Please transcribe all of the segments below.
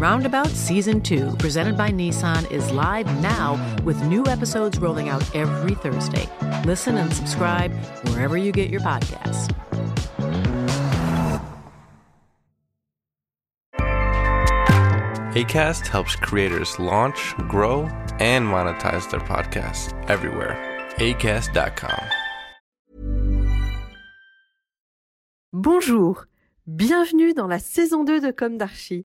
Roundabout Season 2, presented by Nissan, is live now with new episodes rolling out every Thursday. Listen and subscribe wherever you get your podcasts. ACAST helps creators launch, grow, and monetize their podcasts everywhere. ACAST.com. Bonjour, bienvenue dans la saison 2 de Comme d'Archie,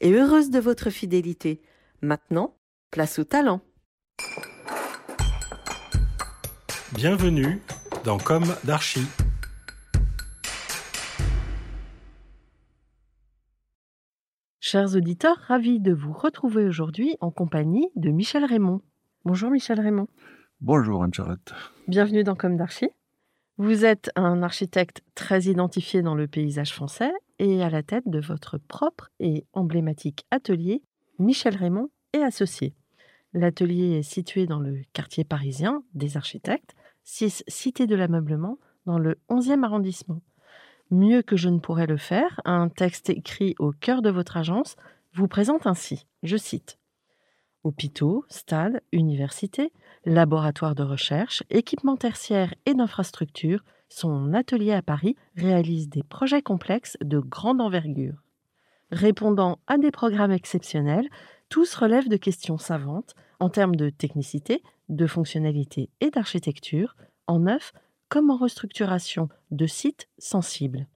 et heureuse de votre fidélité. Maintenant, place au talent. Bienvenue dans Comme d'Archie. Chers auditeurs, ravis de vous retrouver aujourd'hui en compagnie de Michel Raymond. Bonjour Michel Raymond. Bonjour Anne-Charlotte. Bienvenue dans Comme d'Archie. Vous êtes un architecte très identifié dans le paysage français et à la tête de votre propre et emblématique atelier Michel Raymond et Associés. L'atelier est situé dans le quartier parisien des architectes, 6 Cité de l'ameublement, dans le 11e arrondissement. Mieux que je ne pourrais le faire, un texte écrit au cœur de votre agence vous présente ainsi, je cite, Hôpitaux, stades, universités, laboratoires de recherche, équipements tertiaires et d'infrastructures, son atelier à Paris réalise des projets complexes de grande envergure. Répondant à des programmes exceptionnels, tous relèvent de questions savantes en termes de technicité, de fonctionnalité et d'architecture, en neuf comme en restructuration de sites sensibles.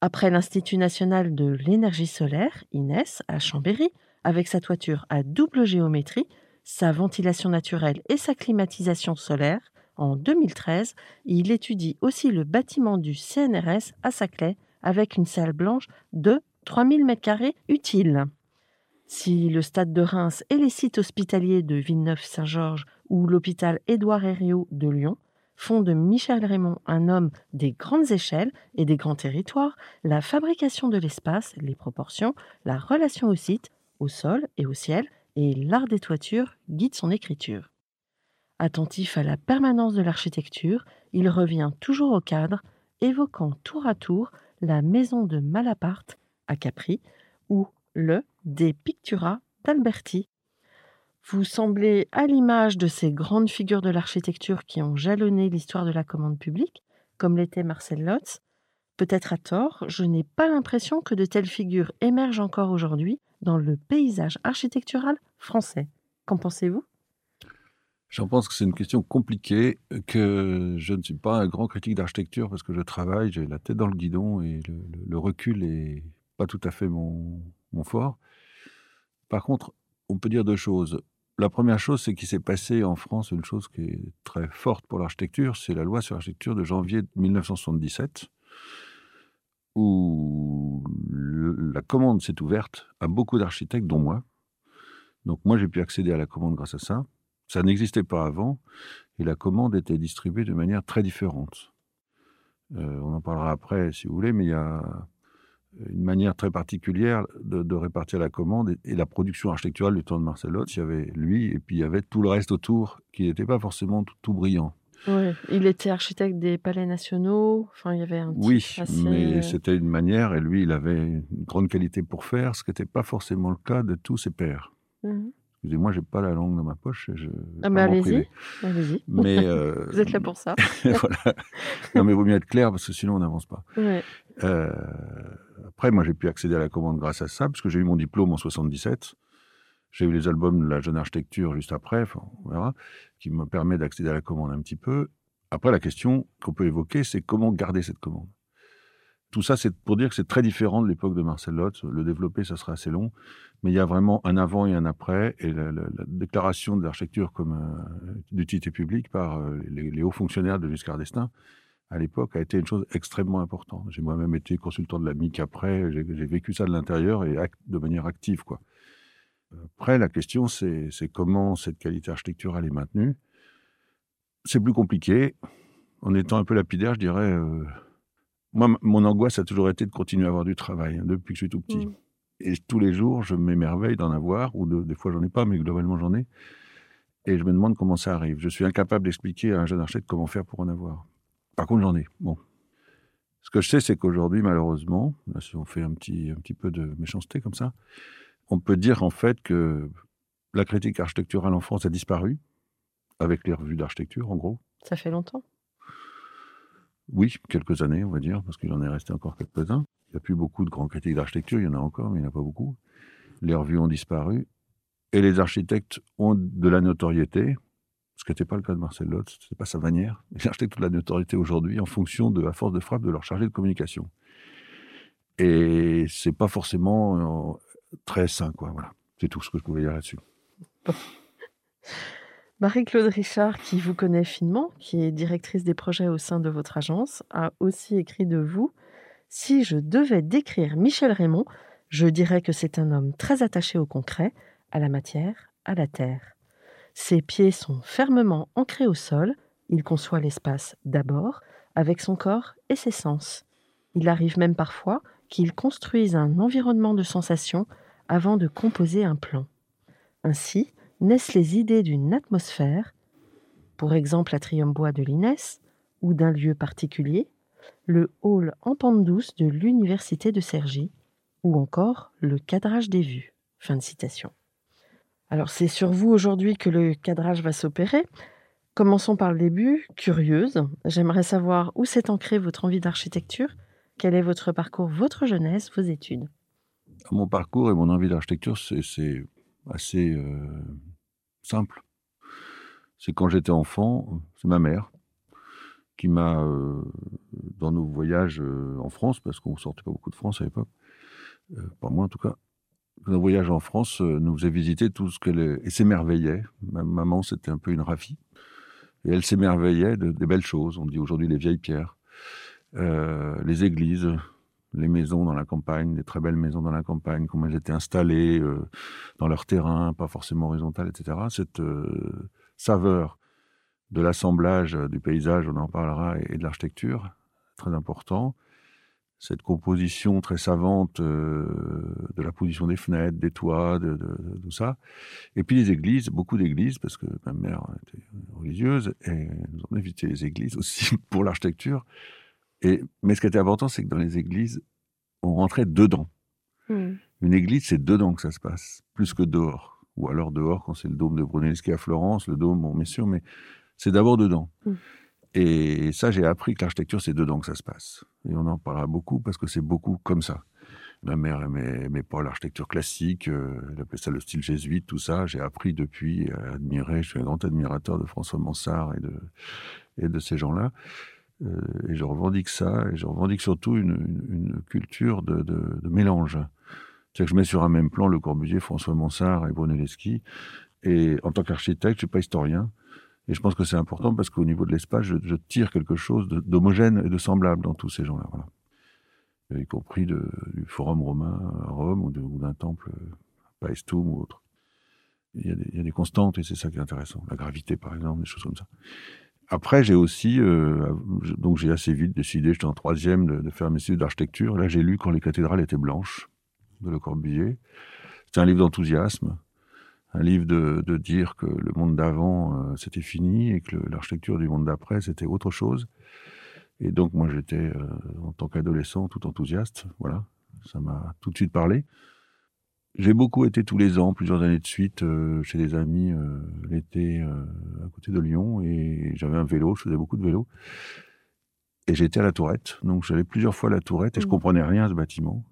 Après l'Institut national de l'énergie solaire, INES, à Chambéry, avec sa toiture à double géométrie, sa ventilation naturelle et sa climatisation solaire, en 2013, il étudie aussi le bâtiment du CNRS à Saclay, avec une salle blanche de 3000 m2 utile. Si le stade de Reims et les sites hospitaliers de Villeneuve-Saint-Georges ou l'hôpital Édouard Herriot de Lyon font de Michel Raymond un homme des grandes échelles et des grands territoires, la fabrication de l'espace, les proportions, la relation au site, au sol et au ciel, et l'art des toitures guide son écriture. Attentif à la permanence de l'architecture, il revient toujours au cadre, évoquant tour à tour la maison de Malaparte à Capri ou le des Pictura d'Alberti vous semblez à l'image de ces grandes figures de l'architecture qui ont jalonné l'histoire de la commande publique, comme l'était Marcel Lotz. Peut-être à tort, je n'ai pas l'impression que de telles figures émergent encore aujourd'hui dans le paysage architectural français. Qu'en pensez-vous? J'en pense que c'est une question compliquée, que je ne suis pas un grand critique d'architecture parce que je travaille, j'ai la tête dans le guidon et le, recul est pas tout à fait mon, mon fort. Par contre, on peut dire deux choses. La première chose, c'est qu'il s'est passé en France une chose qui est très forte pour l'architecture, c'est la loi sur l'architecture de janvier 1977, où la commande s'est ouverte à beaucoup d'architectes, dont moi. Donc moi, j'ai pu accéder à la commande grâce à ça. Ça n'existait pas avant, et la commande était distribuée de manière très différente. Euh, on en parlera après, si vous voulez, mais il y a une manière très particulière de, répartir la commande et, la production architecturale du temps de Marcel Lotz. Il y avait lui et puis il y avait tout le reste autour qui n'était pas forcément tout, brillant. Ouais, il était architecte des palais nationaux. Enfin, il y avait un Oui, assez, mais euh, c'était une manière, et lui, il avait une grande qualité pour faire, ce qui n'était pas forcément le cas de tous ses pairs. mhm. Excusez-moi, j'ai pas la langue dans ma poche. Je, Ah, vais mais allez-y. Mais euh, Vous êtes là pour ça. voilà. Non, mais il vaut mieux être clair parce que sinon on n'avance pas. Ouais. Euh, après, moi, j'ai pu accéder à la commande grâce à ça, parce que j'ai eu mon diplôme en 77. J'ai eu les albums de la jeune architecture juste après, enfin, on verra, qui me permet d'accéder à la commande un petit peu. Après, la question qu'on peut évoquer, c'est comment garder cette commande? Tout ça, c'est pour dire que c'est très différent de l'époque de Marcel Lotte. Le développer, ça sera assez long, mais il y a vraiment un avant et un après, et la, la- la déclaration de l'architecture comme euh, d'utilité publique par euh, les, hauts fonctionnaires de Giscard d'Estaing à l'époque a été une chose extrêmement importante. J'ai moi-même été consultant de la MIC après, j'ai vécu ça de l'intérieur et de manière active. Après, la question, c'est comment cette qualité architecturale est maintenue. C'est plus compliqué. En étant un peu lapidaire, je dirais, euh, moi, mon angoisse a toujours été de continuer à avoir du travail, hein, depuis que je suis tout petit. Mm. Et tous les jours, je m'émerveille d'en avoir, ou de- des fois, j'en ai pas, mais globalement, j'en ai. Et je me demande comment ça arrive. Je suis incapable d'expliquer à un jeune architecte comment faire pour en avoir. Par contre, j'en ai. Bon. Ce que je sais, c'est qu'aujourd'hui, malheureusement, là, si on fait un petit, un petit peu de méchanceté comme ça, on peut dire en fait que la critique architecturale en France a disparu, avec les revues d'architecture, en gros. Ça fait longtemps. Oui, quelques années, on va dire, parce qu'il en est resté encore quelques-uns. Il n'y a plus beaucoup de grands critiques d'architecture, il y en a encore, mais il n'y en a pas beaucoup. Les revues ont disparu. Et les architectes ont de la notoriété, ce qui n'était pas le cas de Marcel Lotte, ce n'était pas sa manière. Les architectes ont de la notoriété aujourd'hui en fonction de la force de frappe de leur chargé de communication. Et c'est pas forcément euh, très sain, quoi. Voilà. C'est tout ce que je pouvais dire là-dessus. Marie-Claude Richard, qui vous connaît finement, qui est directrice des projets au sein de votre agence, a aussi écrit de vous Si je devais décrire Michel Raymond, je dirais que c'est un homme très attaché au concret, à la matière, à la terre. Ses pieds sont fermement ancrés au sol, il conçoit l'espace d'abord, avec son corps et ses sens. Il arrive même parfois qu'il construise un environnement de sensations avant de composer un plan. Ainsi, naissent les idées d'une atmosphère, pour exemple l'Atrium Bois de l'Inès, ou d'un lieu particulier, le hall en pente douce de l'Université de Cergy, ou encore le cadrage des vues. Fin de citation. Alors c'est sur vous aujourd'hui que le cadrage va s'opérer. Commençons par le début. Curieuse, j'aimerais savoir où s'est ancrée votre envie d'architecture, quel est votre parcours, votre jeunesse, vos études? Mon parcours et mon envie d'architecture, c'est assez euh, simple. C'est quand j'étais enfant, c'est ma mère qui m'a, euh, dans nos voyages euh, en France, parce qu'on sortait pas beaucoup de France à l'époque, euh, pas moi en tout cas, dans nos voyages en France, euh, nous faisait visiter tout ce qu'elle est- et s'émerveillait. Ma maman, c'était un peu une ravie. Et elle s'émerveillait de, des belles choses. On dit aujourd'hui les vieilles pierres, euh, les églises, les maisons dans la campagne, des très belles maisons dans la campagne, comment elles étaient installées euh, dans leur terrain, pas forcément horizontales, etc. Cette euh, saveur de l'assemblage euh, du paysage, on en parlera, et, de l'architecture, très important. Cette composition très savante de la position des fenêtres, des toits, tout ça. Et puis les églises, beaucoup d'églises, parce que ma mère était religieuse, et nous avons visité les églises aussi pour l'architecture. Et, mais ce qui était important, c'est que dans les églises, on rentrait dedans. Une église, c'est dedans que ça se passe, plus que dehors. Ou alors dehors, quand c'est le dôme de Brunelleschi à Florence, le dôme, bon, bien sûr, mais c'est d'abord dedans. Mm. Et ça, j'ai appris que l'architecture, c'est dedans que ça se passe. Et on en parlera beaucoup parce que c'est beaucoup comme ça. Ma mère aimait, aimait pas l'architecture classique, euh, elle appelait ça le style jésuite, tout ça. J'ai appris depuis à admirer, je suis un grand admirateur de François Mansart et de, et de ces gens-là. Euh, et je revendique ça, et je revendique surtout une, culture de, mélange. C'est-à-dire que je mets sur un même plan Le Corbusier, François Mansart et Brunelleschi. Et en tant qu'architecte, je suis pas historien. Et je pense que c'est important parce qu'au niveau de l'espace, je, tire quelque chose d'homogène et de semblable dans tous ces gens-là. Y compris du Forum romain à Rome ou d'un temple à Paestum ou autre. Il y a des constantes et c'est ça qui est intéressant. La gravité, par exemple, des choses comme ça. Après, j'ai aussi, euh, donc j'ai assez vite décidé, j'étais en troisième, de, de faire mes études d'architecture. Là, j'ai lu Quand les cathédrales étaient blanches de Le Corbusier. C'était un livre d'enthousiasme, un livre de, de, dire que le monde d'avant euh, c'était fini et que l'architecture du monde d'après c'était autre chose. Et donc moi j'étais euh, en tant qu'adolescent tout enthousiaste, voilà, ça m'a tout de suite parlé. J'ai beaucoup été tous les ans, plusieurs années de suite, euh, chez des amis l'été à côté de Lyon et j'avais un vélo, je faisais beaucoup de vélo. Et j'étais à la Tourette, donc j'allais plusieurs fois à la Tourette et je mmh. comprenais rien à ce bâtiment,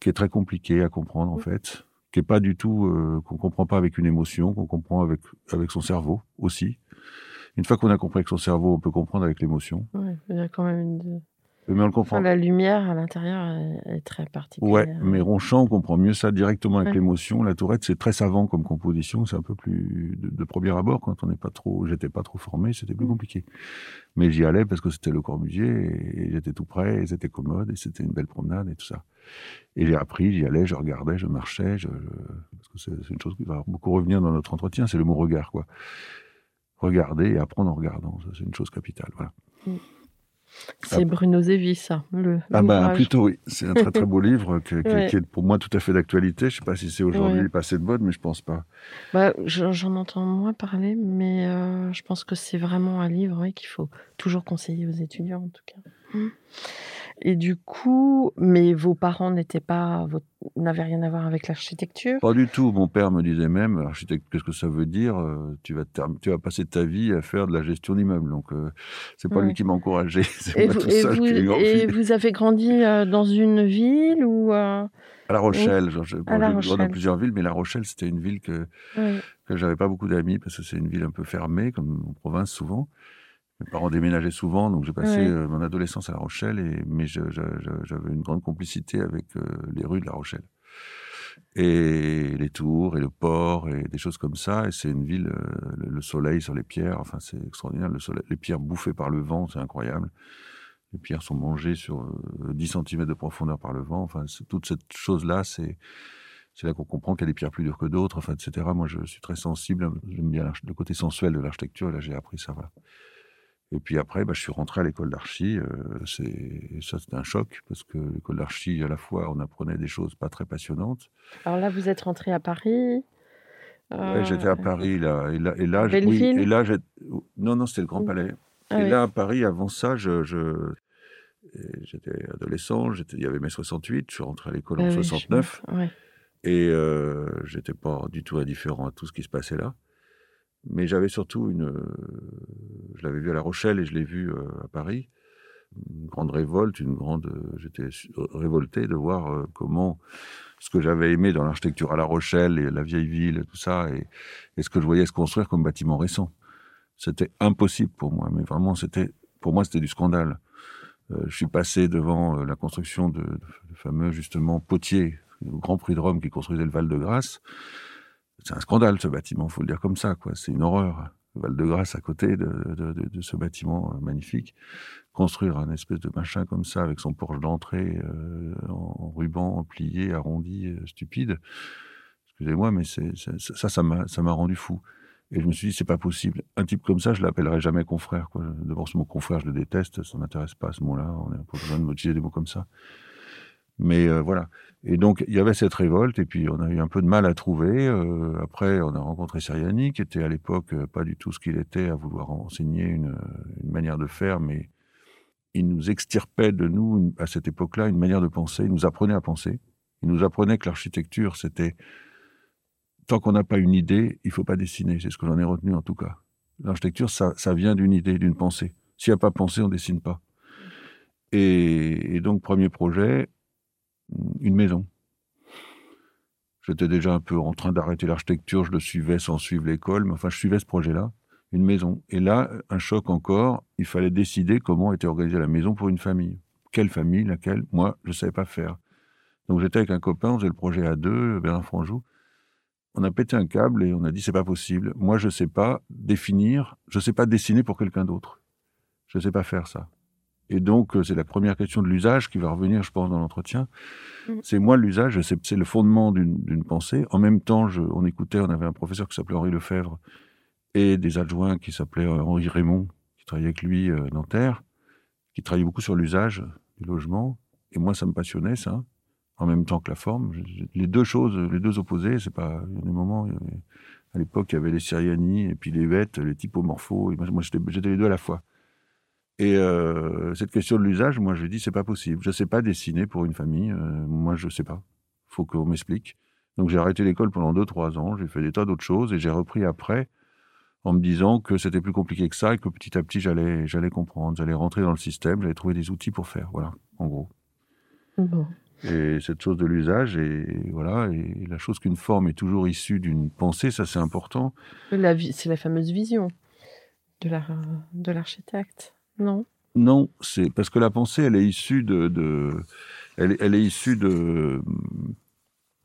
qui est très compliqué à comprendre en mmh. fait qui est pas du tout euh, qu'on comprend pas avec une émotion, qu'on comprend avec avec son cerveau aussi. Une fois qu'on a compris avec son cerveau, on peut comprendre avec l'émotion. Ouais, il y a quand même une... Mais on le comprend. la lumière à l'intérieur est, très particulière. Ouais, mais Ronchamp, on comprend mieux ça directement avec l'émotion. La Tourette, c'est très savant comme composition. C'est un peu plus de, premier abord quand on n'est pas trop. J'étais pas trop formé, c'était plus mm. compliqué. Mais j'y allais parce que c'était le Corbusier et, j'étais tout près, et c'était commode et c'était une belle promenade et tout ça. Et j'ai appris, j'y allais, je regardais, je marchais, je, parce que c'est une chose qui va beaucoup revenir dans notre entretien, c'est le mot regard, quoi. Regarder et apprendre en regardant, c'est une chose capitale, voilà. Mm. C'est Bruno Zevi, ça. Le, ah bah plutôt oui. C'est un très très beau livre qui, est pour moi tout à fait d'actualité. Je ne sais pas si c'est aujourd'hui passé de mode, mais je pense pas. Bah, J'en entends moins parler, mais euh, je pense que c'est vraiment un livre qu'il faut toujours conseiller aux étudiants en tout cas. Mmh. Et du coup, mais vos parents n'étaient pas, n'avaient rien à voir avec l'architecture? Pas du tout. Mon père me disait même, architecte, qu'est-ce que ça veut dire euh, tu vas, tu vas passer ta vie à faire de la gestion d'immeubles. Donc, euh, c'est pas lui qui m'a encouragé. Et, vous, et, vous, avez grandi euh, dans une ville ou À La Rochelle. J'ai grandi dans plusieurs villes, mais La Rochelle, c'était une ville que, que j'avais pas beaucoup d'amis parce que c'est une ville un peu fermée, comme en province souvent. Mes parents déménageaient souvent, donc j'ai passé euh, mon adolescence à La Rochelle, et, mais j'avais une grande complicité avec euh, les rues de La Rochelle. Et les tours, et le port, et des choses comme ça. Et c'est une ville, euh, le, soleil sur les pierres, enfin c'est extraordinaire. Le soleil, les pierres bouffées par le vent, c'est incroyable. Les pierres sont mangées sur 10 cm de profondeur par le vent. Enfin, toute cette chose-là, c'est c'est là qu'on comprend qu'il y a des pierres plus dures que d'autres, enfin, etc. Moi, je suis très sensible. J'aime bien le côté sensuel de l'architecture. Là, j'ai appris ça. Voilà. Et puis après, bah, je suis rentré à l'école d'archi. Euh, ça, c'était un choc parce que l'école d'archi, à la fois, on apprenait des choses pas très passionnantes. Alors là, vous êtes rentré à Paris. Euh... j'étais à Paris là, et là, et là, oui, et là, non, non, c'était le Grand Palais. Ah et là, à Paris, avant ça, je, je... j'étais adolescent. Il y avait mai 68. Je suis rentré à l'école en 69. Ah et euh, j'étais pas du tout indifférent à tout ce qui se passait là. Mais j'avais surtout une. Je l'avais vu à La Rochelle et je l'ai vu euh, à Paris. Une grande révolte, une grande. Euh, j'étais révolté de voir euh, comment ce que j'avais aimé dans l'architecture à La Rochelle et la vieille ville et tout ça, et, ce que je voyais se construire comme bâtiment récent. C'était impossible pour moi, mais vraiment, c'était. Pour moi, c'était du scandale. je suis passé devant la construction de, de, fameux, justement, Potier, le Grand Prix de Rome qui construisait le Val-de-Grâce c'est un scandale ce bâtiment, faut le dire comme ça, quoi. C'est une horreur. Val-de-Grâce à côté de, ce bâtiment euh, magnifique, construire un espèce de machin comme ça avec son porche d'entrée euh, en, ruban plié, arrondi, euh, stupide. Excusez-moi, mais ça, ça m'a, rendu fou. Et je me suis dit, c'est pas possible. Un type comme ça, je l'appellerai jamais confrère. D'abord, ce mot confrère, je le déteste, ça m'intéresse pas à ce mot-là. On n'a pas besoin de motiver des mots comme ça. Mais euh, voilà. Et donc, il y avait cette révolte, et puis on a eu un peu de mal à trouver. Euh, après, on a rencontré Seriani, qui était à l'époque euh, pas du tout ce qu'il était, à vouloir enseigner une, manière de faire, mais il nous extirpait de nous, à cette époque-là, une manière de penser. Il nous apprenait à penser. Il nous apprenait que l'architecture, c'était tant qu'on n'a pas une idée, il faut pas dessiner. C'est ce que j'en ai retenu en tout cas. L'architecture, ça, vient d'une idée, d'une pensée. S'il n'y a pas pensée, on dessine pas. Et donc, premier projet, une maison. J'étais déjà un peu en train d'arrêter l'architecture, je le suivais sans suivre l'école, mais enfin, je suivais ce projet-là, une maison. Et là, un choc encore, il fallait décider comment était organisée la maison pour une famille. Quelle famille, laquelle Moi, je ne savais pas faire. Donc j'étais avec un copain, on faisait le projet à deux, Bernard Franjou. On a pété un câble et on a dit c'est pas possible. Moi, je ne sais pas définir, je ne sais pas dessiner pour quelqu'un d'autre. Je ne sais pas faire ça. Et donc, euh, c'est la première question de l'usage qui va revenir, je pense, dans l'entretien. Mm. C'est moi l'usage, c'est le fondement d'une pensée. En même temps, je, on écoutait, on avait un professeur qui s'appelait Henri Lefebvre et des adjoints qui s'appelaient euh, Henri Raymond, qui travaillaient avec lui euh, Nanterre, qui travaillaient beaucoup sur l'usage du logement. Et moi, ça me passionnait, ça. en même temps que la forme. Les deux choses, les deux opposés, c'est pas. Il y a des moments, à l'époque, il y avait les Syriani et puis les Vêtes, les typomorphos. moi, j'étais les deux à la fois. Et euh, cette question de l'usage, moi, je dis, c'est pas possible. Je sais pas dessiner pour une famille. Euh, moi, je sais pas. Faut qu'on m'explique. Donc, j'ai arrêté l'école pendant deux, trois ans. J'ai fait des tas d'autres choses et j'ai repris après en me disant que c'était plus compliqué que ça et que petit à petit, j'allais, j'allais comprendre, j'allais rentrer dans le système, j'allais trouver des outils pour faire. Voilà, en gros. Bon. Et cette chose de l'usage, et voilà, et la chose qu'une forme est toujours issue d'une pensée, ça c'est important. C'est la fameuse vision de, la, de l'architecte, non Non, c'est parce que la pensée, elle est issue de, de elle, elle, est issue de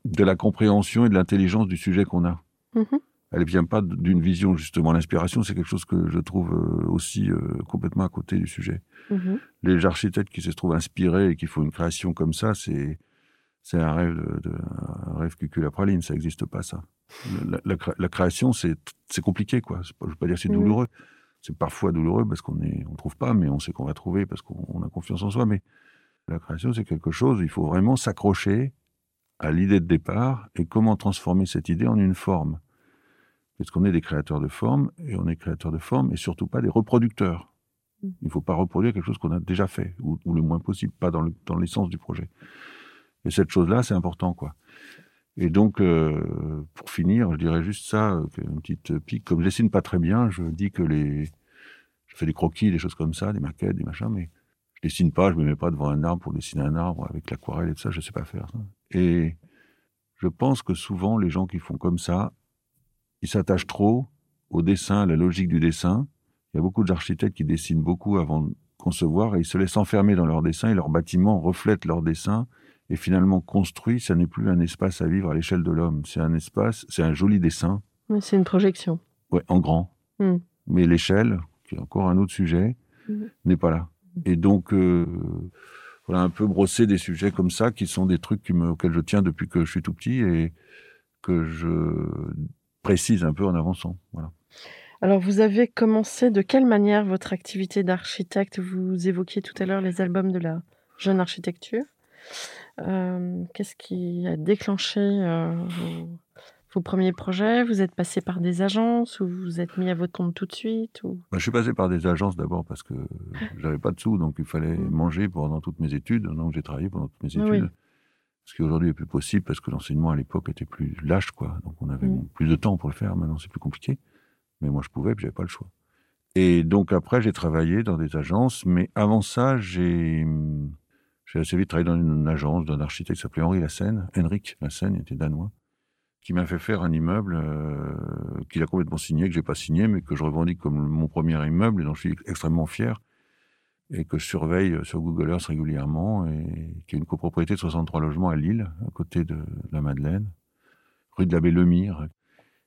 de la compréhension et de l'intelligence du sujet qu'on a. Mm-hmm elle vient pas d'une vision justement. L'inspiration, c'est quelque chose que je trouve euh, aussi euh, complètement à côté du sujet. Mhm. Les architectes qui se trouvent inspirés et qui font une création comme ça, c'est c'est un rêve de, un rêve cucul à praline. Ça n'existe pas ça. La, création, c'est c'est compliqué quoi. je veux pas dire c'est mhm. douloureux. C'est parfois douloureux parce qu'on on trouve pas, mais on sait qu'on va trouver parce qu'on a confiance en soi. Mais la création, c'est quelque chose. Il faut vraiment s'accrocher à l'idée de départ et comment transformer cette idée en une forme. Parce qu'on est des créateurs de formes, et on est créateurs de formes, et surtout pas des reproducteurs. Mm. Il ne faut pas reproduire quelque chose qu'on a déjà fait, ou, le moins possible, pas dans l'essence du projet. Et cette chose-là, c'est important, quoi. Et donc, euh, pour finir, je dirais juste ça, euh, une petite pique. Comme je dessine pas très bien, je dis que les... Je fais des croquis, des choses comme ça, des maquettes, des machins, mais je dessine pas, je me mets pas devant un arbre pour dessiner un arbre avec l'aquarelle et tout ça, je sais pas faire ça. Et je pense que souvent, les gens qui font comme ça, ils s'attachent trop au dessin, à la logique du dessin. Il y a beaucoup d'architectes qui dessinent beaucoup avant de concevoir et ils se laissent enfermer dans leur dessin et leur bâtiment reflète leur dessin et finalement construit, ça n'est plus un espace à vivre à l'échelle de l'homme. C'est un espace, c'est un joli dessin. c'est une projection. Ouais, en grand. Hmm. Mais l'échelle, qui est encore un autre sujet, hmm. n'est pas là. Et donc, euh, voilà, un peu brosser des sujets comme ça, qui sont des trucs qui me, auxquels je tiens depuis que je suis tout petit et que je précise un peu en avançant. Voilà. Alors, vous avez commencé de quelle manière votre activité d'architecte? Vous évoquiez tout à l'heure les albums de la jeune architecture. Qu'est-ce qui a déclenché vos, premiers projets? Vous êtes passé par des agences ou vous êtes mis à votre compte tout de suite ou... Bah, je suis passé par des agences d'abord parce que j'avais pas de sous, donc il fallait mmh. manger pendant toutes mes études. Donc j'ai travaillé pendant toutes mes études. Ce qui aujourd'hui est plus possible parce que l'enseignement à l'époque était plus lâche, quoi. Donc on avait mm. plus de temps pour le faire. Maintenant, c'est plus compliqué. Mais moi, je pouvais, puis j'avais pas le choix. Et donc après, j'ai travaillé dans des agences. Mais avant ça, j'ai j'ai assez vite travaillé dans une agence d'un architecte qui s'appelait Henri Lassen. Henrik Lassen, il était danois qui m'a fait faire un immeuble euh, qu'il a complètement signé, que j'ai pas signé, mais que je revendique comme mon premier immeuble et dont je suis extrêmement fier et que je surveille sur Google Earth régulièrement, et qui est une copropriété de 63 logements à Lille, à côté de la Madeleine, rue de l'abbé Lemire.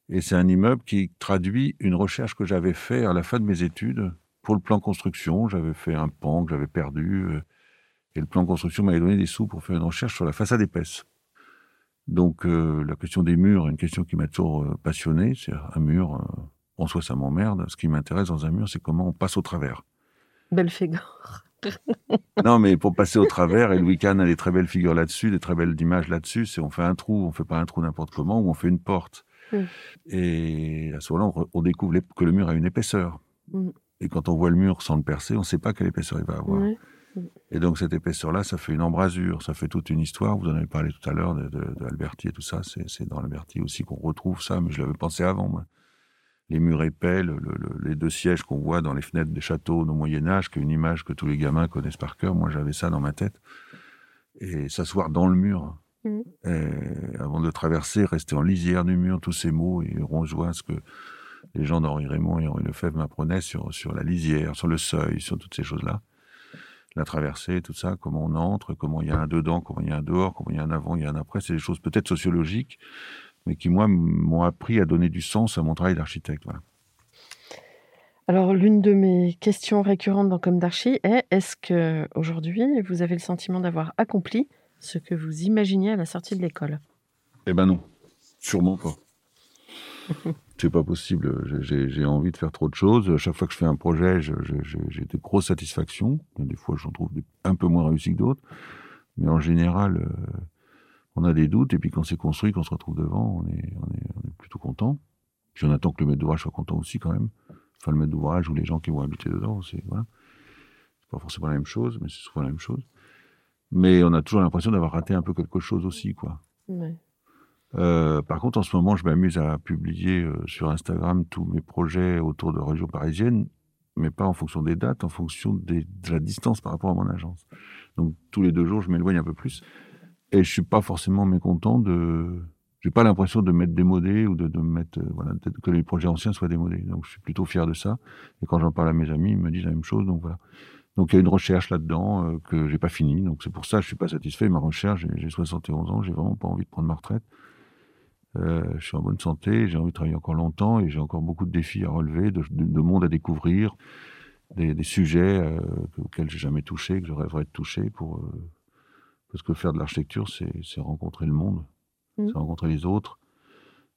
Et c'est un immeuble qui traduit une recherche que j'avais faite à la fin de mes études pour le plan construction. J'avais fait un pan que j'avais perdu, euh, et le plan construction m'avait donné des sous pour faire une recherche sur la façade épaisse. Donc euh, la question des murs est une question qui m'a toujours euh, passionné. C'est un mur, en soi ça m'emmerde. Ce qui m'intéresse dans un mur, c'est comment on passe au travers. Belle figure. non, mais pour passer au travers, et Louis Kahn a des très belles figures là-dessus, des très belles images là-dessus, c'est on fait un trou, on fait pas un trou n'importe comment, ou on fait une porte. Et à ce moment-là, on, découvre que le mur a une épaisseur. Mm. Et quand on voit le mur sans le percer, on ne sait pas quelle épaisseur il va avoir. Et donc cette épaisseur-là, ça fait une embrasure, ça fait toute une histoire. Vous en avez parlé tout à l'heure de, de, Alberti et tout ça. C'est dans Alberti aussi qu'on retrouve ça, mais je l'avais pensé avant. Moi les murs épais, les deux sièges qu'on voit dans les fenêtres des châteaux au Moyen Âge, qui est une image que tous les gamins connaissent par cœur. Moi, j'avais ça dans ma tête. Et s'asseoir dans le mur, mmh. avant de traverser, rester en lisière du mur, tous ces mots, et on rejoint ce que les gens d'Henri Raymond et Henri Lefebvre m'apprenaient sur, sur la lisière, sur le seuil, sur toutes ces choses-là. La traversée, tout ça, comment on entre, comment il y a un dedans, comment il y a un dehors, comment il y a un avant, il y a un après, c'est des choses peut-être sociologiques, mais qui, moi, m'ont appris à donner du sens à mon travail d'architecte. Alors, l'une de mes questions récurrentes dans Comme d'Archi est est-ce que aujourd'hui vous avez le sentiment d'avoir accompli ce que vous imaginiez à la sortie de l'école? Eh ben non, sûrement pas. C'est pas possible. J'ai envie de faire trop de choses. Chaque fois que je fais un projet, j'ai de grosses satisfactions. Des fois, j'en trouve un peu moins réussi que d'autres. Mais en général, euh, on a des doutes, et puis quand c'est construit, qu'on se retrouve devant, on est, plutôt content. Puis on attend que le maître d'ouvrage soit content aussi quand même. Enfin, le maître d'ouvrage ou les gens qui vont habiter dedans, c'est voilà. Pas forcément la même chose, mais c'est souvent la même chose. Mais on a toujours l'impression d'avoir raté un peu quelque chose aussi, quoi. Ouais. Euh, par contre, en ce moment, je m'amuse à publier euh, sur Instagram tous mes projets autour de région parisienne, mais pas en fonction des dates, en fonction de la distance par rapport à mon agence. Donc, tous les deux jours, je m'éloigne un peu plus. Et je suis pas forcément mécontent de. J'ai pas l'impression de mettre démodé ou de, de mettre. euh, voilà, que les projets anciens soient démodés. Donc, je suis plutôt fier de ça. Et quand j'en parle à mes amis, ils me disent la même chose. Donc, voilà. Donc, il y a une recherche là-dedans euh, que j'ai pas finie. Donc, c'est pour ça que je suis pas satisfait. Ma recherche, j'ai 71 ans, j'ai vraiment pas envie de prendre ma retraite. Euh, je suis en bonne santé, j'ai envie de travailler encore longtemps et j'ai encore beaucoup de défis à relever, de, de, de monde à découvrir, des, des sujets euh, auxquels j'ai jamais touché, que je rêverais de toucher pour euh, parce que faire de l'architecture, c'est rencontrer le monde, Mhm. c'est rencontrer les autres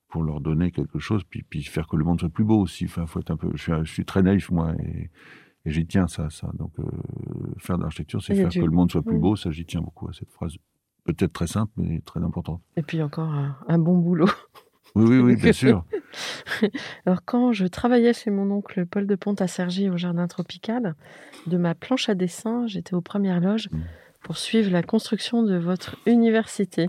pour leur donner quelque chose, puis, puis faire que le monde soit plus beau aussi. Enfin, faut être un peu. Je suis, je suis très naïf moi et, et j'y tiens ça, ça. Donc euh, faire de l'architecture, c'est faire du- que le monde soit plus Mhm. beau. Ça, j'y tiens beaucoup à cette phrase. Peut-être très simple, mais très importante. Et puis encore un, un bon boulot. Oui, oui, oui, bien sûr. Alors, quand je travaillais chez mon oncle Paul de Ponte à Cergy au jardin tropical, de ma planche à dessin, j'étais aux premières loges Mm. pour suivre la construction de votre université.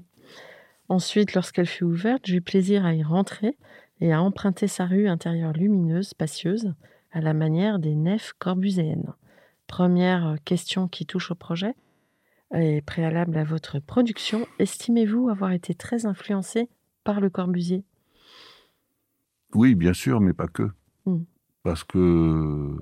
Ensuite, lorsqu'elle fut ouverte, j'eus plaisir à y rentrer et à emprunter sa rue intérieure lumineuse, spacieuse, à la manière des nefs corbuséennes. Première euh, question qui touche au projet et préalable à votre production, estimez-vous avoir été très influencé par le Corbusier? Oui, bien sûr, mais pas que. Mm. Parce que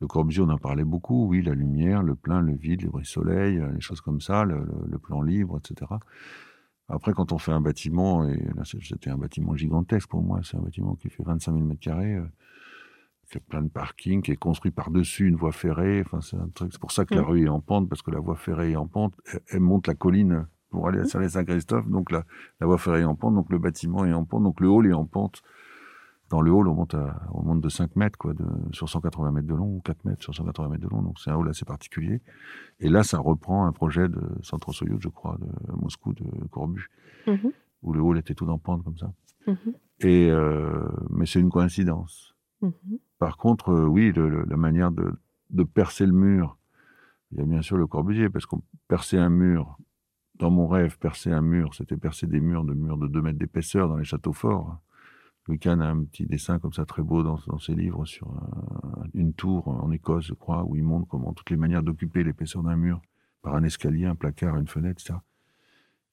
le Corbusier, on en parlait beaucoup, oui, la lumière, le plein, le vide, les bris-soleil, euh, les choses comme ça, le, le- le plan libre, etc. Après, quand on fait un bâtiment, et là, c'était un bâtiment gigantesque pour moi, c'est un bâtiment qui fait 25 000 mètres carrés, euh, plein de parking, qui est construit par-dessus une voie ferrée. Enfin, c'est un truc. C'est pour ça que la Mm. rue est en pente, parce que la voie ferrée est en pente. Elle, elle monte la colline pour aller à Salé-Saint-Christophe, donc la, la voie ferrée est en pente, donc le bâtiment est en pente, donc le hall est en pente. Dans le hall, on monte, à, on monte de 5 mètres, quoi, de, sur 180 mètres de long, ou 4 mètres sur 180 mètres de long, donc c'est un hall assez particulier. Et là, ça reprend un projet de Centre Soyoud, je crois, de Moscou, de Corbu, Mhm. où le hall était tout en pente comme ça. Mhm. Et, euh, mais c'est une coïncidence. Mhm. Par contre, euh, oui, la manière de, percer le mur, il y a bien sûr le Corbusier, parce qu'on perçait un mur. Dans mon rêve, percer un mur, c'était percer des murs de murs de 2 mètres d'épaisseur dans les châteaux forts. Kahn a un petit dessin comme ça très beau dans, ses livres sur un- une tour en Écosse, je crois, où il montre comment toutes les manières d'occuper l'épaisseur d'un mur par un escalier, un placard, une fenêtre, etc.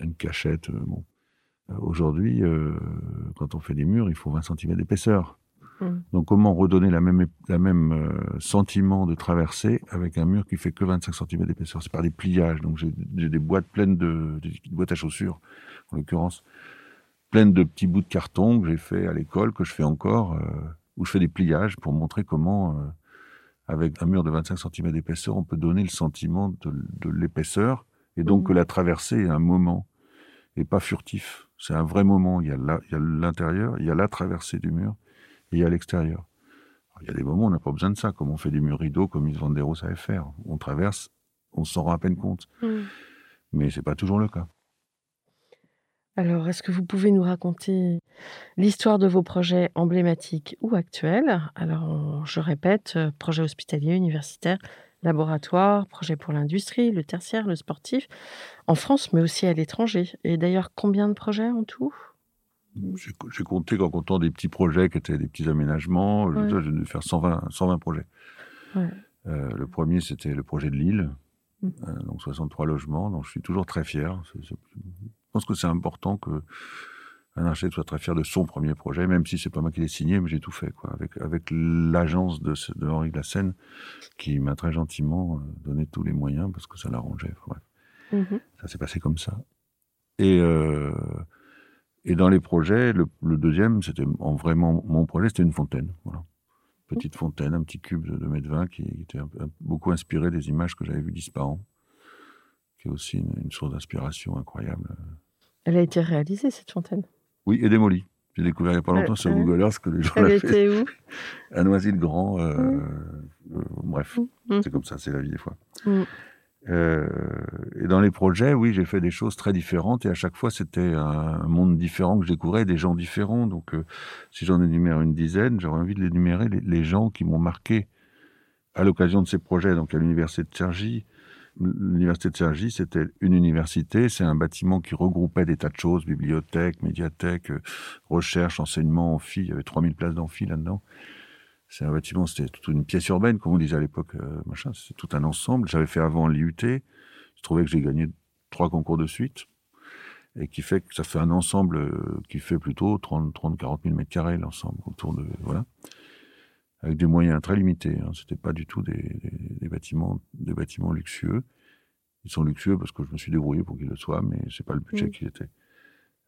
Une cachette. euh. Euh, Aujourd'hui, quand on fait des murs, il faut 20 cm d'épaisseur. Mm. Donc, comment redonner la même, la même euh, sentiment de traversée avec un mur qui fait que 25 cm d'épaisseur? C'est par des pliages. Donc, j'ai des boîtes pleines de, des boîtes à chaussures, en l'occurrence, pleines de petits bouts de carton que j'ai fait à l'école, que je fais encore, euh, où je fais des pliages pour montrer comment, euh, avec un mur de 25 cm d'épaisseur, on peut donner le sentiment de, de l'épaisseur et donc Mhm. que la traversée est un moment et pas furtif. C'est un vrai moment. Il y a l'intérieur, il y a la traversée du mur et a l'extérieur. Il y a des moments où on n'a pas besoin de ça, comme on fait des murs rideaux, comme Yves Vanderos savait faire. On traverse, on s'en rend à peine compte. Mm. Mais c'est pas toujours le cas. Alors, est-ce que vous pouvez nous raconter l'histoire de vos projets emblématiques ou actuels? Alors, je répète, euh, projet hospitalier, universitaire, laboratoire, projet pour l'industrie, le tertiaire, le sportif, en France, mais aussi à l'étranger. Et d'ailleurs, combien de projets en tout? J'ai compté qu'en comptant des petits projets qui étaient des petits aménagements, Ouais. j'ai dû faire 120, 120 projets. Ouais. Euh, le premier, c'était le projet de Lille, Mm. euh, donc 63 logements, donc je suis toujours très fier. Je pense que c'est important que un architecte soit très fier de son premier projet, même si c'est pas moi qui l'ai signé, mais j'ai tout fait, quoi, avec, avec l'agence de, de Henri Glassen, qui m'a très gentiment euh, donné tous les moyens parce que ça l'arrangeait. Mhm. Ça s'est passé comme ça. Et, euh, et dans les projets, le, le deuxième, c'était en vraiment mon projet, c'était une fontaine. Voilà. Petite fontaine, un petit cube de 2 mètres 20 qui était un peu- un- beaucoup inspiré des images que j'avais vues d'Ispahan, qui est aussi une, une source d'inspiration incroyable. Elle a été réalisée, cette fontaine? Oui, et démolie. J'ai découvert il n'y a pas longtemps sur Ouais. Google Earth que les gens Elle l'avaient fait était où? À Noisy-le-Grand. euh, euh, bref, Mm. c'est comme ça, c'est la vie des fois. Mm. Euh, et dans les projets, oui, j'ai fait des choses très différentes et à chaque fois, c'était un monde différent que je découvrais, des gens différents. Donc, euh, si j'en énumère une dizaine, j'aurais envie de l'énumérer les, les gens qui m'ont marqué à l'occasion de ces projets. Donc, à l'université de Cergy, l'université de Cergy, c'était une université, c'est un bâtiment qui regroupait des tas de choses, bibliothèque, médiathèque, euh, recherche, enseignement, amphi, il y avait 3000 places d'amphi là-dedans. C'est un bâtiment, c'était toute une pièce urbaine, comme on disait à l'époque, euh, machin, c'est tout un ensemble. J'avais fait avant l'IUT, je trouvais que j'ai gagné trois concours de suite, et qui fait que ça fait un ensemble euh, qui fait plutôt 30, 30 40 000 mètres carrés, l'ensemble, autour de, voilà. Avec des moyens très limités, hein. C'était pas du tout des, des, des, bâtiments, des bâtiments luxueux. Ils sont luxueux parce que je me suis débrouillé pour qu'ils le soient, mais c'est pas le budget mmh. était.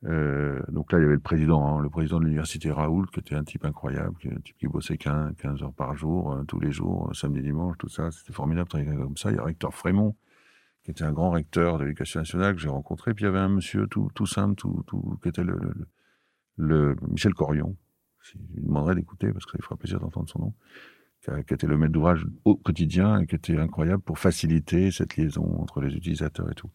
Euh, donc là, il y avait le président, hein, le président de l'université Raoul, qui était un type incroyable, qui, un type qui bossait 15, 15 heures par jour, euh, tous les jours, samedi, dimanche, tout ça. C'était formidable, travailler comme ça. Il y a le recteur Frémont, qui était un grand recteur de l'éducation nationale que j'ai rencontré. Puis il y avait un monsieur tout, tout simple, tout, tout, qui était le, le, le Michel Corion. Je lui demanderais d'écouter parce que ça lui fera plaisir d'entendre son nom. Qui, a, qui était le maître d'ouvrage au quotidien et qui était incroyable pour faciliter cette liaison entre les utilisateurs et tout.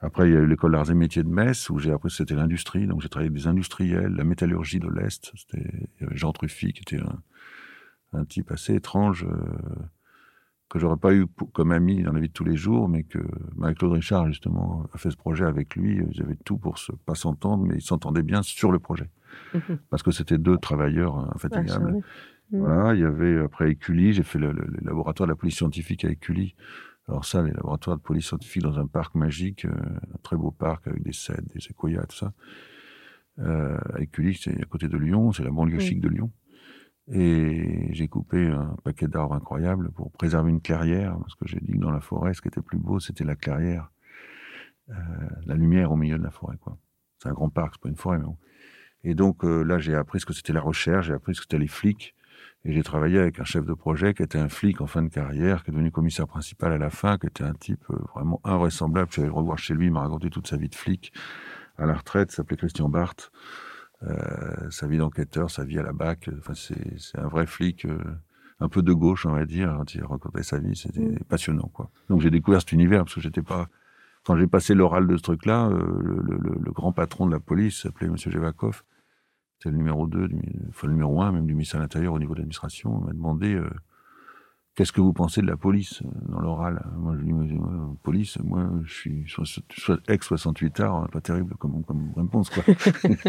Après, il y a eu l'école d'arts et métiers de Metz, où j'ai appris que c'était l'industrie. Donc, j'ai travaillé avec des industriels, la métallurgie de l'Est. C'était, il y avait Jean Truffy, qui était un, un type assez étrange, euh, que j'aurais pas eu comme ami dans la vie de tous les jours, mais que Marie-Claude Richard, justement, a fait ce projet avec lui. Ils avaient tout pour se, pas s'entendre, mais ils s'entendaient bien sur le projet. Mmh. Parce que c'était deux travailleurs infatigables. Voilà, il y avait, après Écully, j'ai fait le, le, le, laboratoire de la police scientifique à Écully, alors ça, les laboratoires de police scientifique dans un parc magique, euh, un très beau parc avec des cèdres, des séquoias, tout ça. Euh, avec Cully, c'est à côté de Lyon, c'est la banlieue oui. chic de Lyon. Et j'ai coupé un paquet d'arbres incroyables pour préserver une clairière, parce que j'ai dit que dans la forêt, ce qui était plus beau, c'était la clairière, euh, la lumière au milieu de la forêt. quoi. C'est un grand parc, c'est pas une forêt, mais bon. Et donc euh, là, j'ai appris ce que c'était la recherche, j'ai appris ce que c'était les flics, et j'ai travaillé avec un chef de projet qui était un flic en fin de carrière, qui est devenu commissaire principal à la fin, qui était un type euh, vraiment invraisemblable. Je suis allé le revoir chez lui, il m'a raconté toute sa vie de flic à la retraite, s'appelait Christian Barthes. Euh, sa vie d'enquêteur, sa vie à la BAC, enfin c'est un vrai flic, euh, un peu de gauche on va dire, quand il racontait sa vie, c'était mmh. passionnant quoi. Donc j'ai découvert cet univers parce que j'étais pas, quand j'ai passé l'oral de ce truc-là, euh, le, le, le, grand patron de la police s'appelait Monsieur Jevakov, c'était le numéro 2, enfin le numéro 1 même du ministère de l'Intérieur au niveau de l'administration, m'a demandé euh, qu'est-ce que vous pensez de la police euh, dans l'oral? Moi je lui dis, moi, police, moi je suis ex-68 art, pas terrible comme, comme réponse quoi.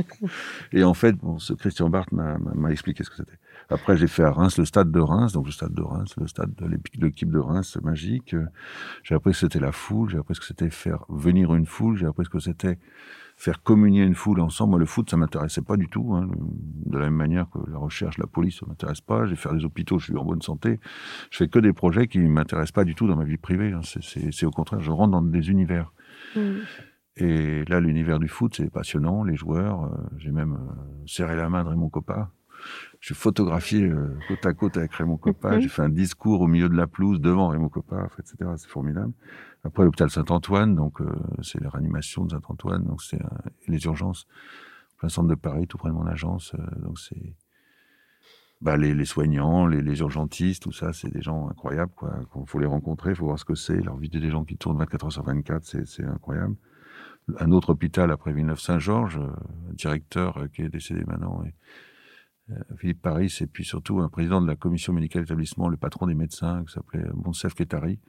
et en fait, bon, ce Christian Barthes m'a expliqué ce que c'était. Après j'ai fait à Reims le stade de Reims, donc le stade de Reims, le stade de l'équipe de Reims magique. J'ai appris que c'était la foule, j'ai appris que c'était faire venir une foule, j'ai appris que c'était faire communier une foule ensemble. Moi, le foot, ça m'intéressait pas du tout. Hein. De la même manière que la recherche, la police, ça m'intéresse pas. J'ai fait des hôpitaux, je suis en bonne santé. Je fais que des projets qui m'intéressent pas du tout dans ma vie privée. Hein. C'est au contraire, je rentre dans des univers. Mmh. Et là, l'univers du foot, c'est passionnant. Les joueurs, euh, j'ai même euh, serré la main de Raymond Coppa. J'ai photographié euh, côte à côte avec Raymond Coppa. Mmh. J'ai fait un discours au milieu de la pelouse devant Raymond Coppa, etc. C'est formidable. Après l'hôpital Saint-Antoine, donc euh, c'est la réanimation de Saint-Antoine, donc c'est euh, les urgences, plein centre de Paris, tout près de mon agence. Donc c'est bah, les, les, soignants, les, les, urgentistes, tout ça, c'est des gens incroyables. Quoi. Il faut les rencontrer, il faut voir ce que c'est. Leur vie des gens qui tournent 24 heures sur 24, c'est incroyable. Un autre hôpital après Villeneuve-Saint-Georges, un directeur qui est décédé maintenant, et, Philippe Paris, et puis surtout un président de la commission médicale d'établissement, le patron des médecins, qui s'appelait Monsef Ketari,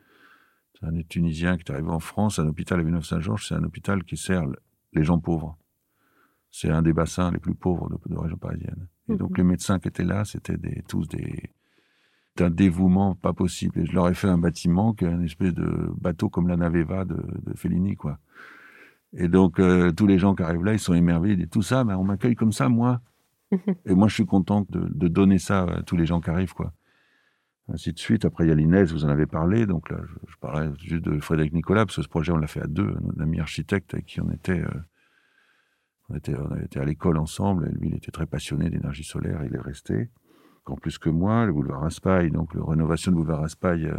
c'est un Tunisien qui est arrivé en France, un hôpital à Villeneuve-Saint-Georges, c'est un hôpital qui sert les gens pauvres. C'est un des bassins les plus pauvres de, de la région parisienne. Et donc les médecins qui étaient là, c'était des, tous des d'un dévouement pas possible. Et je leur ai fait un bâtiment qui est une espèce de bateau comme la Naveva de, de Fellini, quoi. Et donc euh, tous les gens qui arrivent là, ils sont émerveillés, ils disent tout ça, mais on m'accueille comme ça, moi. Et moi, je suis content de, donner ça à tous les gens qui arrivent, quoi ainsi de suite. Après, il y a l'Inès, vous en avez parlé. Donc là, je, je parlais juste de Frédéric Nicolas, parce que ce projet, on l'a fait à deux, un ami architecte avec qui on était, euh, on était, on était à l'école ensemble. Lui, il était très passionné d'énergie solaire. Il est resté. En plus que moi, le boulevard Raspail, donc la rénovation du boulevard Raspail, euh,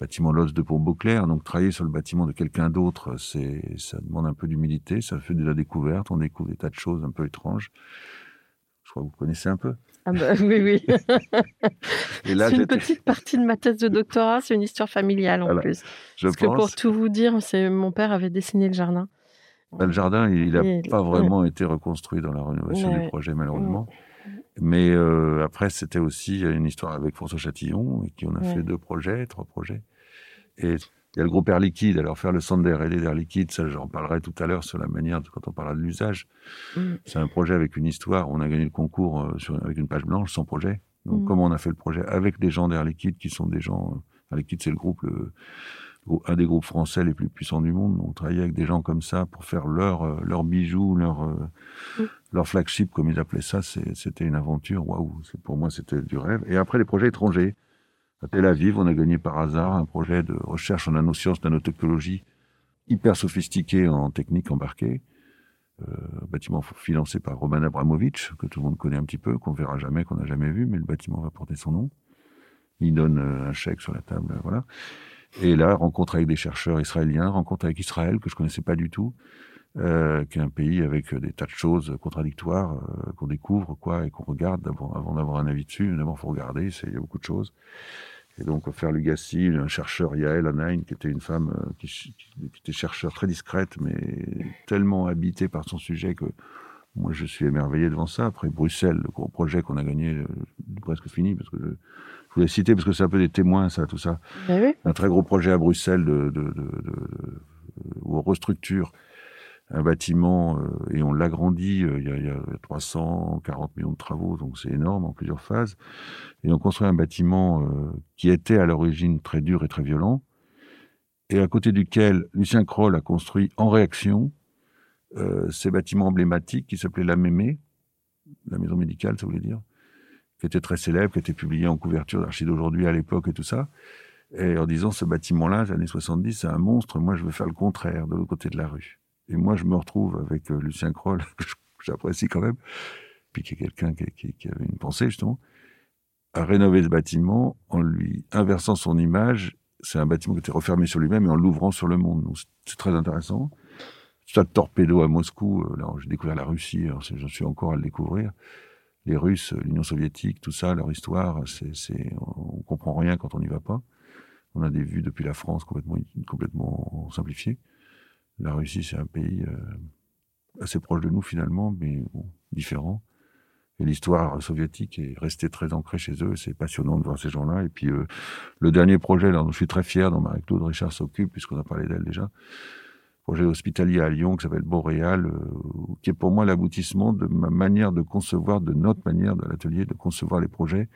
bâtiment Loz de Pont-Beauclair. Donc travailler sur le bâtiment de quelqu'un d'autre, ça demande un peu d'humilité. Ça fait de la découverte. On découvre des tas de choses un peu étranges. Crois que vous connaissez un peu. Ah bah, oui, oui. C'est une petite partie de ma thèse de doctorat, c'est une histoire familiale en Voilà. plus. je Parce que pour pense, tout vous dire, c'est mon père avait dessiné le jardin. bah, le jardin, il n'a Et- pas vraiment été reconstruit dans la rénovation Ouais. du projet, malheureusement. Mais euh, après, c'était aussi une histoire avec François Chatillon, et qui on a fait deux projets, trois projets. Et il y a le groupe Air Liquide. Alors, faire le centre d'air et d'Air Liquide, ça, j'en parlerai tout à l'heure sur la manière, de- quand on parlera de l'usage. Mm. C'est un projet avec une histoire. On a gagné le concours euh, sur, avec une page blanche, sans projet. Donc, Mm. comme on a fait le projet avec des gens d'Air Liquide, qui sont des gens. euh, Air Liquide, c'est le groupe, le, un des groupes français les plus puissants du monde. On travaillait avec des gens comme ça pour faire leurs euh, leurs bijoux, leur, euh, Mm. leur flagship, comme ils appelaient ça. C'était une aventure. Waouh! Pour moi, c'était du rêve. Et après, les projets étrangers. À Tel Aviv, on a gagné par hasard un projet de recherche en nanosciences, nanotechnologie, hyper sophistiqué en technique embarquée. Euh, bâtiment financé par Roman Abramovich, que tout le monde connaît un petit peu, qu'on verra jamais, qu'on n'a jamais vu, mais le bâtiment va porter son nom. Il donne euh, un chèque sur la table, voilà. Et là, rencontre avec des chercheurs israéliens, rencontre avec Israël, que je connaissais pas du tout, euh, qui est un pays avec des tas de choses contradictoires euh, qu'on découvre, quoi, et qu'on regarde d'abord, avant d'avoir un avis dessus. D'abord, faut regarder, il y a beaucoup de choses. Et donc, faire Lugassi, un chercheur, Yael Anaïn, qui était une femme euh, qui, qui était chercheur très discrète, mais tellement habitée par son sujet que moi, je suis émerveillé devant ça. Après, Bruxelles, le gros projet qu'on a gagné, euh, presque fini, parce que je, je voulais citer, parce que c'est un peu des témoins, ça, tout ça. Ben oui. Un très gros projet à Bruxelles de, de, de- de- de- où on restructure un bâtiment euh, et on l'agrandit. euh, Il a, il y a 340 millions de travaux, donc c'est énorme en plusieurs phases. Et on construit un bâtiment euh, qui était à l'origine très dur et très violent, et à côté duquel Lucien Kroll a construit en réaction euh, ces bâtiments emblématiques qui s'appelaient la Mémé, la maison médicale, ça voulait dire, qui était très célèbre, qui était publié en couverture d'Archie d'aujourd'hui à l'époque et tout ça et en disant ce bâtiment-là, les années 70, c'est un monstre, moi je veux faire le contraire, de l'autre côté de la rue. Et moi je me retrouve avec euh, Lucien Kroll, que j'apprécie quand même, puis qui est quelqu'un qui, avait une pensée justement, à rénover ce bâtiment en lui inversant son image. C'est un bâtiment qui était refermé sur lui-même et en l'ouvrant sur le monde. C'est- très intéressant. Stade Torpedo à Moscou, euh, là j'ai découvert la Russie, j'en suis encore à le découvrir. Les Russes, euh, l'Union soviétique, tout ça, leur histoire, c'est, on comprend rien quand on n'y va pas. On a des vues depuis la France complètement, complètement simplifiées. La Russie, c'est un pays euh, assez proche de nous finalement, mais bon, différent. Et l'histoire soviétique est restée très ancrée chez eux. C'est passionnant de voir ces gens-là. Et puis euh, le dernier projet, là, dont je suis très fier, dont Marie-Claude Richard s'occupe, puisqu'on a parlé d'elle déjà, projet hospitalier à Lyon qui s'appelle Boréal, euh, qui est pour moi l'aboutissement de ma manière de concevoir, de notre manière de l'atelier de concevoir les projets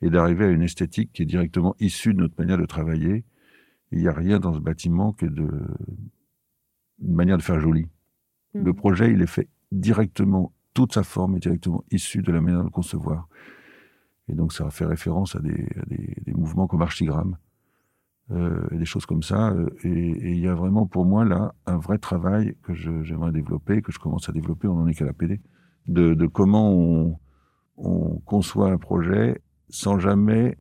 et d'arriver à une esthétique qui est directement issue de notre manière de travailler. Il n'y a rien dans ce bâtiment que de une manière de faire joli. Mhm. Le projet, il est fait directement, toute sa forme est directement issue de la manière de le concevoir. Et donc, ça fait référence à des, à des, des mouvements comme Archigramme, euh, et des choses comme ça. euh, Et il y a vraiment pour moi là un vrai travail que j'aimerais développer, que je commence à développer, on n'en est qu'à la PD, de, de comment on, on conçoit un projet sans jamais.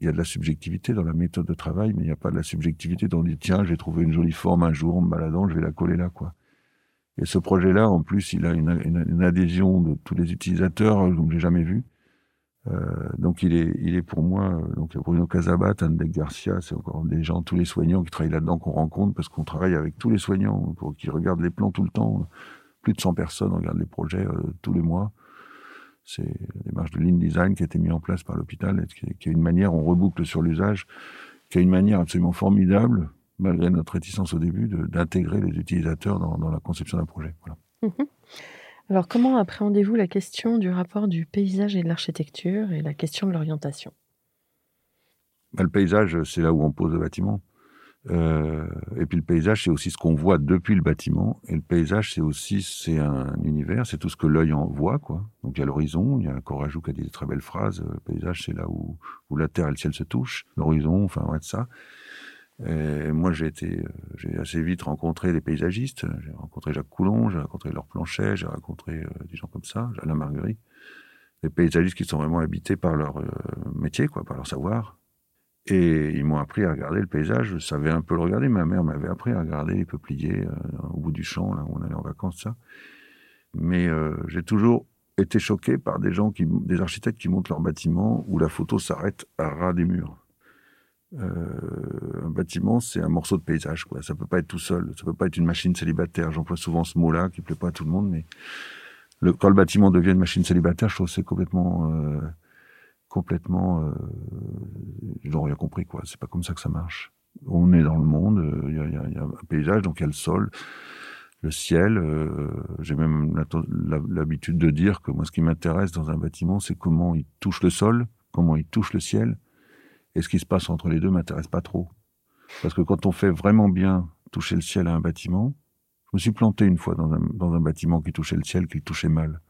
Il y a de la subjectivité dans la méthode de travail, mais il n'y a pas de la subjectivité dans dit tiens, j'ai trouvé une jolie forme un jour en je vais la coller là, quoi. Et ce projet-là, en plus, il a une, adhésion de tous les utilisateurs euh, comme j'ai jamais vu. Euh, donc il est, il est pour moi, euh, donc Bruno Casabat, Andek Garcia, c'est encore des gens, tous les soignants qui travaillent là-dedans qu'on rencontre parce qu'on travaille avec tous les soignants pour qui regardent les plans tout le temps. Plus de 100 personnes regardent les projets euh, tous les mois. C'est la démarche de Lean Design qui a été mise en place par l'hôpital, et qui, qui est une manière, on reboucle sur l'usage, qui est une manière absolument formidable, malgré notre réticence au début, d'intégrer les utilisateurs dans, dans la conception d'un projet. Voilà. Mhm. Alors, comment appréhendez-vous la question du rapport du paysage et de l'architecture et la question de l'orientation? Bah, le paysage, c'est là où on pose le bâtiment. Euh, et puis le paysage, c'est aussi ce qu'on voit depuis le bâtiment. Et le paysage, c'est aussi c'est un univers, c'est tout ce que l'œil en voit, quoi. Donc il y a l'horizon, il y a Corajou qui a dit des très belles phrases. Le paysage, c'est là où, où la terre et le ciel se touchent. L'horizon, enfin, ouais, de ça. Et moi, j'ai été, euh, j'ai assez vite rencontré des paysagistes. J'ai rencontré Jacques Coulon, j'ai rencontré Laure Planchet, j'ai rencontré euh, des gens comme ça, Alain Marguerite. Des paysagistes qui sont vraiment habités par leur euh, métier, quoi, par leur savoir. Et ils m'ont appris à regarder le paysage. Je savais un peu le regarder. Ma mère m'avait appris à regarder les peupliers euh, au bout du champ, là où on allait en vacances, ça. Mais euh, j'ai toujours été choqué par des gens qui, des architectes qui montent leur bâtiment où la photo s'arrête à ras des murs. Euh, un bâtiment, c'est un morceau de paysage, quoi. Ça peut pas être tout seul. Ça peut pas être une machine célibataire. J'emploie souvent ce mot-là qui plaît pas à tout le monde, mais quand le bâtiment devient une machine célibataire, je trouve que c'est complètement, euh, complètement, euh, ils rien compris, quoi. C'est pas comme ça que ça marche. On est dans le monde, euh, il y, a, y, a, un paysage, donc il y a le sol, le ciel. Euh, J'ai même l'habitude de dire que moi, ce qui m'intéresse dans un bâtiment, c'est comment il touche le sol, comment il touche le ciel, et ce qui se passe entre les deux m'intéresse pas trop. Parce que quand on fait vraiment bien toucher le ciel à un bâtiment, je me suis planté une fois dans un, dans un bâtiment qui touchait le ciel, qui touchait mal.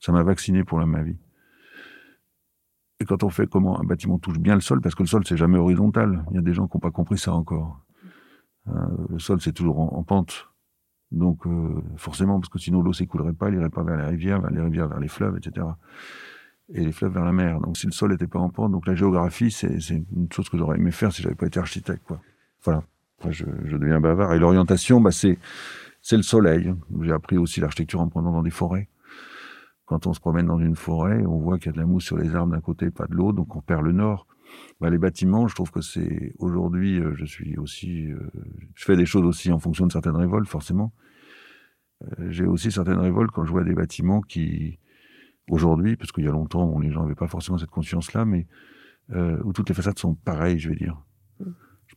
Ça m'a vacciné pour la ma vie. Et quand on fait comment un bâtiment touche bien le sol, parce que le sol c'est jamais horizontal. Il y a des gens qui n'ont pas compris ça encore. Euh, le sol c'est toujours en, en, pente. Donc euh, forcément, parce que sinon l'eau s'écoulerait pas, elle irait pas vers les rivières, vers les rivières vers les fleuves, etc. Et les fleuves vers la mer. Donc si le sol n'était pas en pente, donc la géographie c'est une chose que j'aurais aimé faire si j'avais pas été architecte. Voilà. Après, je, deviens bavard. Et l'orientation, bah, c'est le soleil. J'ai appris aussi l'architecture en prenant dans des forêts. Quand on se promène dans une forêt, on voit qu'il y a de la mousse sur les arbres d'un côté, pas de l'autre, donc on perd le nord. Bah, les bâtiments, je trouve que c'est aujourd'hui, euh, je suis aussi, euh, je fais des choses aussi en fonction de certaines révoltes, forcément. Euh, J'ai aussi certaines révoltes quand je vois des bâtiments qui, aujourd'hui, parce qu'il y a longtemps, les gens n'avaient pas forcément cette conscience-là, mais où toutes les façades sont pareilles, je vais dire.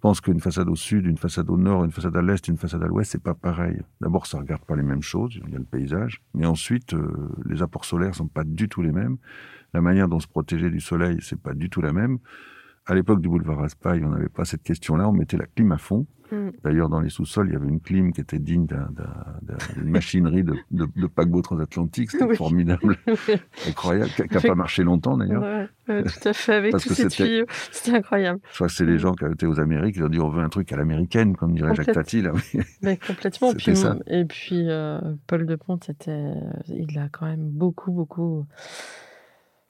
Pense qu'une façade au sud, une façade au nord, une façade à l'est, une façade à l'ouest, c'est pas pareil. D'abord, ça regarde pas les mêmes choses. Il y a le paysage, mais ensuite, euh, les apports solaires sont pas du tout les mêmes. La manière dont se protéger du soleil, c'est pas du tout la même. À l'époque du boulevard Raspail, on n'avait pas cette question-là. On mettait la clim à fond. Mm. D'ailleurs, dans les sous-sols, il y avait une clim qui était digne d'une machinerie de, de, de, paquebot transatlantique. C'était oui. formidable, incroyable, qui n'a pas marché longtemps d'ailleurs. Ouais, ouais, tout à fait, avec tous ces tuyaux. C'était incroyable. Que c'est les gens qui étaient aux Amériques, ils ont dit on veut un truc à l'américaine, comme dirait Complète. Jacques Tati. Là. Mais complètement. Puis, ça. Et puis, euh, Paul de Pont, était, il a quand même beaucoup, beaucoup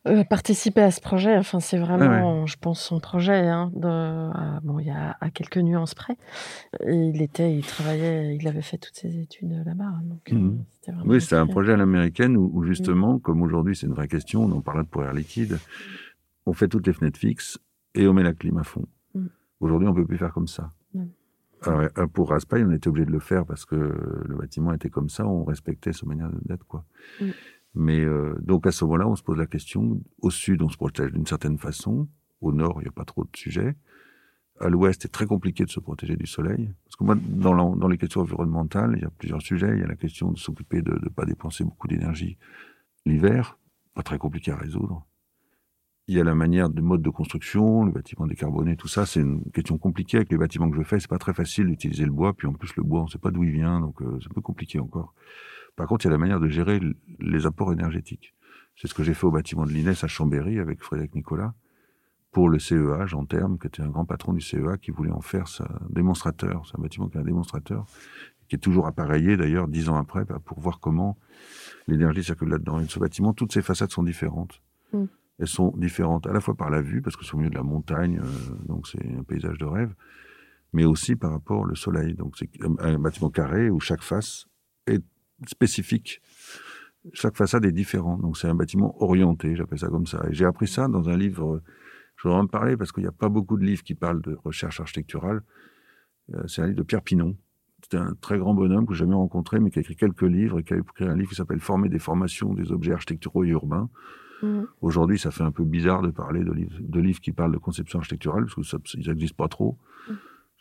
euh, participer à ce projet. Enfin, c'est vraiment, ah ouais. je pense, son projet. Hein, de, euh, bon, il y a à quelques nuances près. Il était, il travaillait, il avait fait toutes ses études là-bas. Donc, mmh. c'était oui, c'était un projet à l'américaine où, où justement, mmh. comme aujourd'hui, c'est une vraie question. On en parlait de pour air liquide. On fait toutes les fenêtres fixes et on met la clim à fond. Mmh. Aujourd'hui, on peut plus faire comme ça. Alors, euh, pour Raspail, on était obligé de le faire parce que le bâtiment était comme ça. On respectait sa manière d'être, quoi. Mais euh, donc à ce moment-là, on se pose la question. Au sud, on se protège d'une certaine façon. Au nord, il n'y a pas trop de sujets. À l'ouest, c'est très compliqué de se protéger du soleil. Parce que moi, dans, les questions environnementales, il y a plusieurs sujets. Il y a la question de s'occuper de ne pas dépenser beaucoup d'énergie l'hiver, pas très compliqué à résoudre. Il y a la manière de mode de construction, le bâtiment décarboné, tout ça, c'est une question compliquée avec les bâtiments que je fais. C'est pas très facile d'utiliser le bois, puis en plus le bois, on ne sait pas d'où il vient, donc euh, c'est un peu compliqué encore. Par contre, il y a la manière de gérer les apports énergétiques. C'est ce que j'ai fait au bâtiment de l'INES à Chambéry avec Frédéric Nicolas pour le CEA, Jean Terme, qui était un grand patron du CEA, qui voulait en faire sa démonstrateur. C'est un bâtiment qui a un démonstrateur, qui est toujours appareillé d'ailleurs dix ans après bah, pour voir comment l'énergie circule là-dedans. Et ce bâtiment, toutes ces façades sont différentes. Mm. Elles sont différentes à la fois par la vue, parce que c'est au milieu de la montagne, euh, donc c'est un paysage de rêve, mais aussi par rapport au soleil. Donc c'est un bâtiment carré où chaque face est spécifique. Chaque façade est différente. Donc c'est un bâtiment orienté, j'appelle ça comme ça. Et j'ai appris ça dans un livre, je voudrais en parler parce qu'il n'y a pas beaucoup de livres qui parlent de recherche architecturale. Euh, c'est un livre de Pierre Pinon. C'était un très grand bonhomme que j'ai jamais rencontré, mais qui a écrit quelques livres et qui a écrit un livre qui s'appelle Former des formations des objets architecturaux et urbains. Mmh. Aujourd'hui, ça fait un peu bizarre de parler de livres, de livres qui parlent de conception architecturale, parce qu'ils n'existent pas trop. Mmh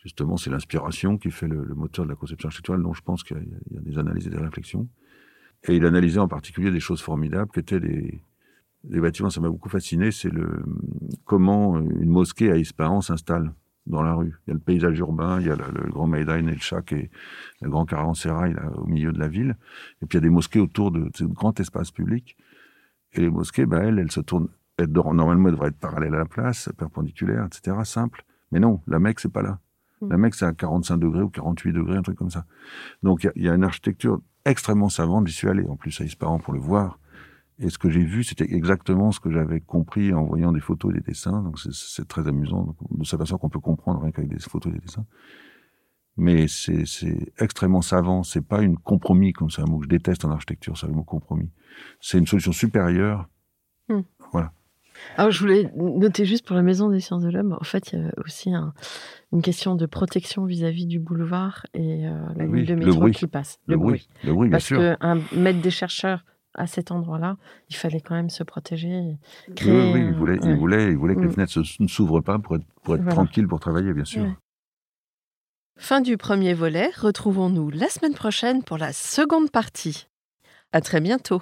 justement, c'est l'inspiration qui fait le, moteur de la conception architecturale, dont je pense qu'il y, a des analyses et des réflexions. Et il analysait en particulier des choses formidables, qui étaient les, bâtiments. Ça m'a beaucoup fasciné, c'est le comment une mosquée à Ispahan s'installe dans la rue. Il y a le paysage urbain, il y a le, grand Maidain et le Chak et le grand Caravansérail là, au milieu de la ville. Et puis il y a des mosquées autour de, de grands espaces publics. Et les mosquées, ben, elles, elles se tournent. Normalement, elles devraient être parallèles à la place, perpendiculaires, etc., simple. Mais non, la Mecque, c'est pas là. La Mecque, c'est à 45 degrés ou 48 degrés, un truc comme ça. Donc, il y, y, a une architecture extrêmement savante. J'y suis allé, en plus, à Ispahan pour le voir. Et ce que j'ai vu, c'était exactement ce que j'avais compris en voyant des photos et des dessins. Donc, c'est très amusant de s'apercevoir qu'on peut comprendre rien qu'avec des photos et des dessins. mais c'est extrêmement savant. C'est pas une compromis, comme c'est un mot que je déteste en architecture, c'est le mot compromis. C'est une solution supérieure. Hmm. Voilà. Alors, je voulais noter juste pour la Maison des sciences de l'homme, en fait, il y a aussi un- une question de protection vis-à-vis du boulevard et euh, la Oui, ligne de le métro bruit. qui passe. Le, bruit. Le bruit, bien Parce sûr. qu'un maître des chercheurs à cet endroit-là, il fallait quand même se protéger, et Oui, créer. oui, il voulait, il voulait, il voulait que les Mm. fenêtres ne s'ouvrent pas pour être, pour être Voilà. tranquille pour travailler, bien sûr. Fin du premier volet. Retrouvons-nous la semaine prochaine pour la seconde partie. À très bientôt.